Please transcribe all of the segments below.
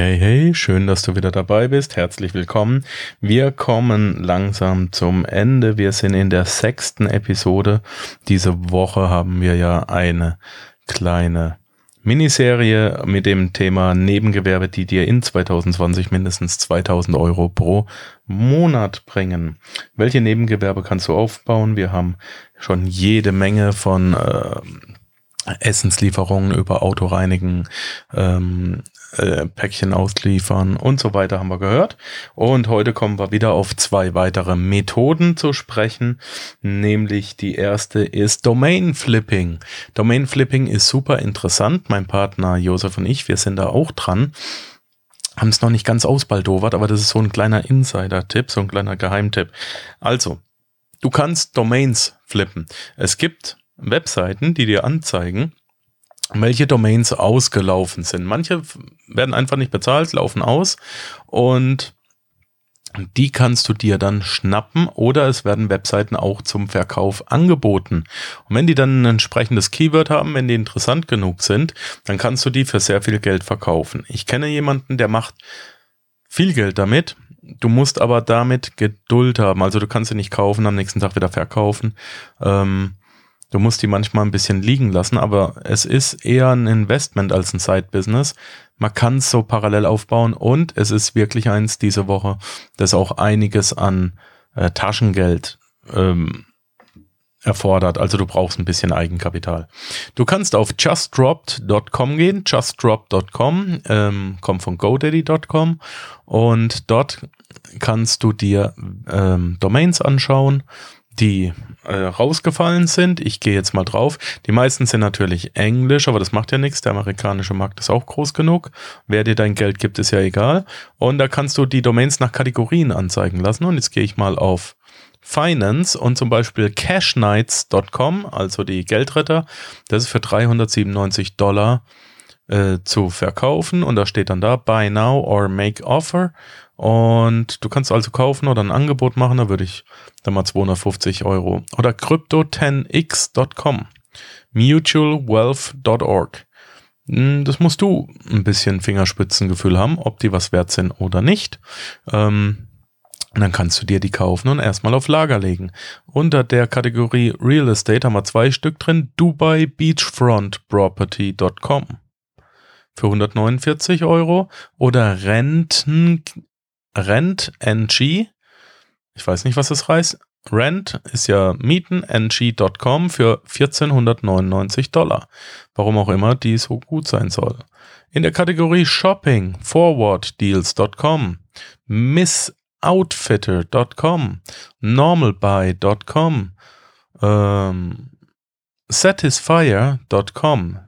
hey, hey, schön, dass du wieder dabei bist. Herzlich willkommen. Wir kommen langsam zum Ende. Wir sind in der sechsten Episode. Diese Woche haben wir ja eine kleine Miniserie mit dem Thema Nebengewerbe, die dir in 2020 mindestens 2000 Euro pro Monat bringen. Welche Nebengewerbe kannst du aufbauen? Wir haben schon jede Menge von äh, Essenslieferungen über Autoreinigen, ähm, äh, Päckchen ausliefern und so weiter haben wir gehört. Und heute kommen wir wieder auf zwei weitere Methoden zu sprechen. Nämlich die erste ist Domain Flipping. Domain Flipping ist super interessant. Mein Partner Josef und ich, wir sind da auch dran. Haben es noch nicht ganz ausbaldowert, aber das ist so ein kleiner Insider-Tipp, so ein kleiner Geheimtipp. Also, du kannst Domains flippen. Es gibt Webseiten, die dir anzeigen, welche Domains ausgelaufen sind. Manche werden einfach nicht bezahlt, laufen aus und die kannst du dir dann schnappen oder es werden Webseiten auch zum Verkauf angeboten. Und wenn die dann ein entsprechendes Keyword haben, wenn die interessant genug sind, dann kannst du die für sehr viel Geld verkaufen. Ich kenne jemanden, der macht viel Geld damit. Du musst aber damit Geduld haben. Also du kannst sie nicht kaufen, am nächsten Tag wieder verkaufen. Ähm, Du musst die manchmal ein bisschen liegen lassen, aber es ist eher ein Investment als ein Side-Business. Man kann es so parallel aufbauen und es ist wirklich eins diese Woche, das auch einiges an äh, Taschengeld ähm, erfordert. Also du brauchst ein bisschen Eigenkapital. Du kannst auf justdropped.com gehen, justdrop.com, ähm, kommt von godaddy.com und dort kannst du dir ähm, Domains anschauen die äh, rausgefallen sind. Ich gehe jetzt mal drauf. Die meisten sind natürlich Englisch, aber das macht ja nichts. Der amerikanische Markt ist auch groß genug. Wer dir dein Geld gibt, ist ja egal. Und da kannst du die Domains nach Kategorien anzeigen lassen. Und jetzt gehe ich mal auf Finance und zum Beispiel cashnights.com, also die Geldretter. Das ist für 397 Dollar äh, zu verkaufen. Und da steht dann da, buy now or make offer. Und du kannst also kaufen oder ein Angebot machen, da würde ich dann mal 250 Euro. Oder crypto10x.com, mutualwealth.org. Hm, das musst du ein bisschen Fingerspitzengefühl haben, ob die was wert sind oder nicht. Ähm, dann kannst du dir die kaufen und erstmal auf Lager legen. Unter der Kategorie Real Estate haben wir zwei Stück drin. Dubai Beachfront Property.com für 149 Euro oder Renten Rent NG. Ich weiß nicht, was das heißt. Rent ist ja Mieten, ng.com für 1499 Dollar. Warum auch immer die so gut sein soll. In der Kategorie Shopping, forwarddeals.com, missoutfitter.com, normalbuy.com, ähm, satisfier.com,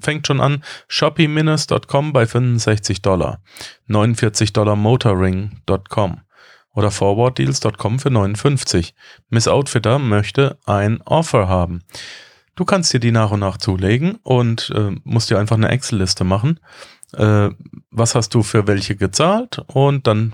fängt schon an, shoppyminus.com bei 65 Dollar, 49 Dollar motoring.com oder forwarddeals.com für 59. Miss Outfitter möchte ein Offer haben. Du kannst dir die nach und nach zulegen und äh, musst dir einfach eine Excel-Liste machen. Äh, was hast du für welche gezahlt und dann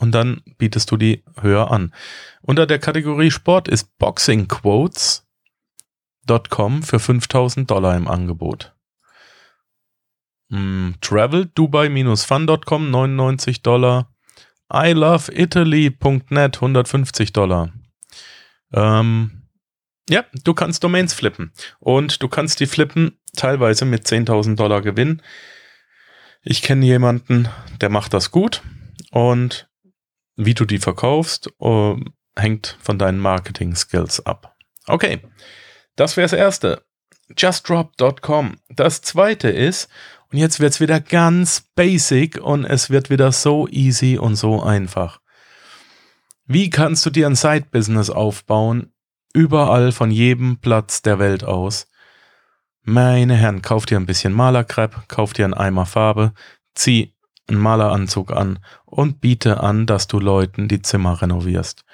und dann bietest du die höher an. Unter der Kategorie Sport ist Boxing Quotes Dubai.com für 5000 Dollar im Angebot. Mm, Travel Dubai-fun.com 99 Dollar. I love Italy.net 150 Dollar. Ähm, ja, du kannst Domains flippen und du kannst die flippen teilweise mit 10.000 Dollar Gewinn. Ich kenne jemanden, der macht das gut und wie du die verkaufst, uh, hängt von deinen Marketing-Skills ab. Okay, das wäre das erste. JustDrop.com. Das zweite ist, und jetzt wird es wieder ganz basic und es wird wieder so easy und so einfach. Wie kannst du dir ein Side-Business aufbauen? Überall von jedem Platz der Welt aus. Meine Herren, kauf dir ein bisschen Malerkrepp, kauf dir einen Eimer Farbe, zieh einen Maleranzug an und biete an, dass du Leuten die Zimmer renovierst.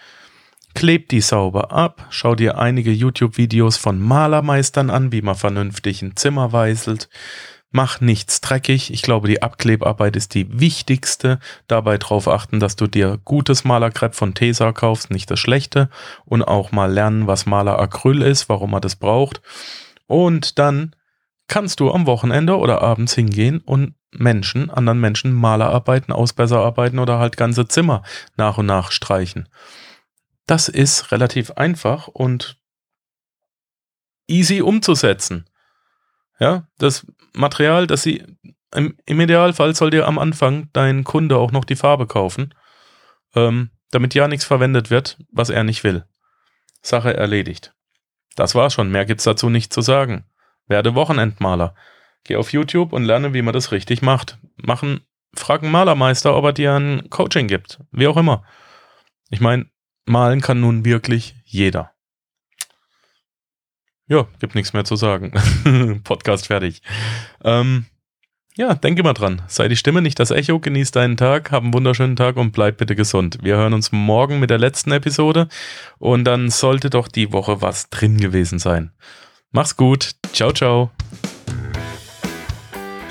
Kleb die sauber ab, schau dir einige YouTube-Videos von Malermeistern an, wie man vernünftig ein Zimmer weißelt. Mach nichts dreckig. Ich glaube, die Abklebarbeit ist die wichtigste. Dabei darauf achten, dass du dir gutes Malerkrepp von Tesa kaufst, nicht das schlechte. Und auch mal lernen, was Maleracryl ist, warum man das braucht. Und dann kannst du am Wochenende oder abends hingehen und Menschen, anderen Menschen Malerarbeiten, Ausbesserarbeiten oder halt ganze Zimmer nach und nach streichen. Das ist relativ einfach und easy umzusetzen. Ja, das Material, das sie im, im Idealfall soll dir am Anfang dein Kunde auch noch die Farbe kaufen, ähm, damit ja nichts verwendet wird, was er nicht will. Sache erledigt. Das war's schon, mehr gibt's dazu nicht zu sagen. Werde Wochenendmaler. Geh auf YouTube und lerne, wie man das richtig macht. Machen, frag einen Malermeister, ob er dir ein Coaching gibt. Wie auch immer. Ich meine, malen kann nun wirklich jeder. Ja, gibt nichts mehr zu sagen. Podcast fertig. Ähm, ja, denke mal dran. Sei die Stimme, nicht das Echo. Genieß deinen Tag, hab einen wunderschönen Tag und bleib bitte gesund. Wir hören uns morgen mit der letzten Episode und dann sollte doch die Woche was drin gewesen sein. Mach's gut. Ciao, ciao.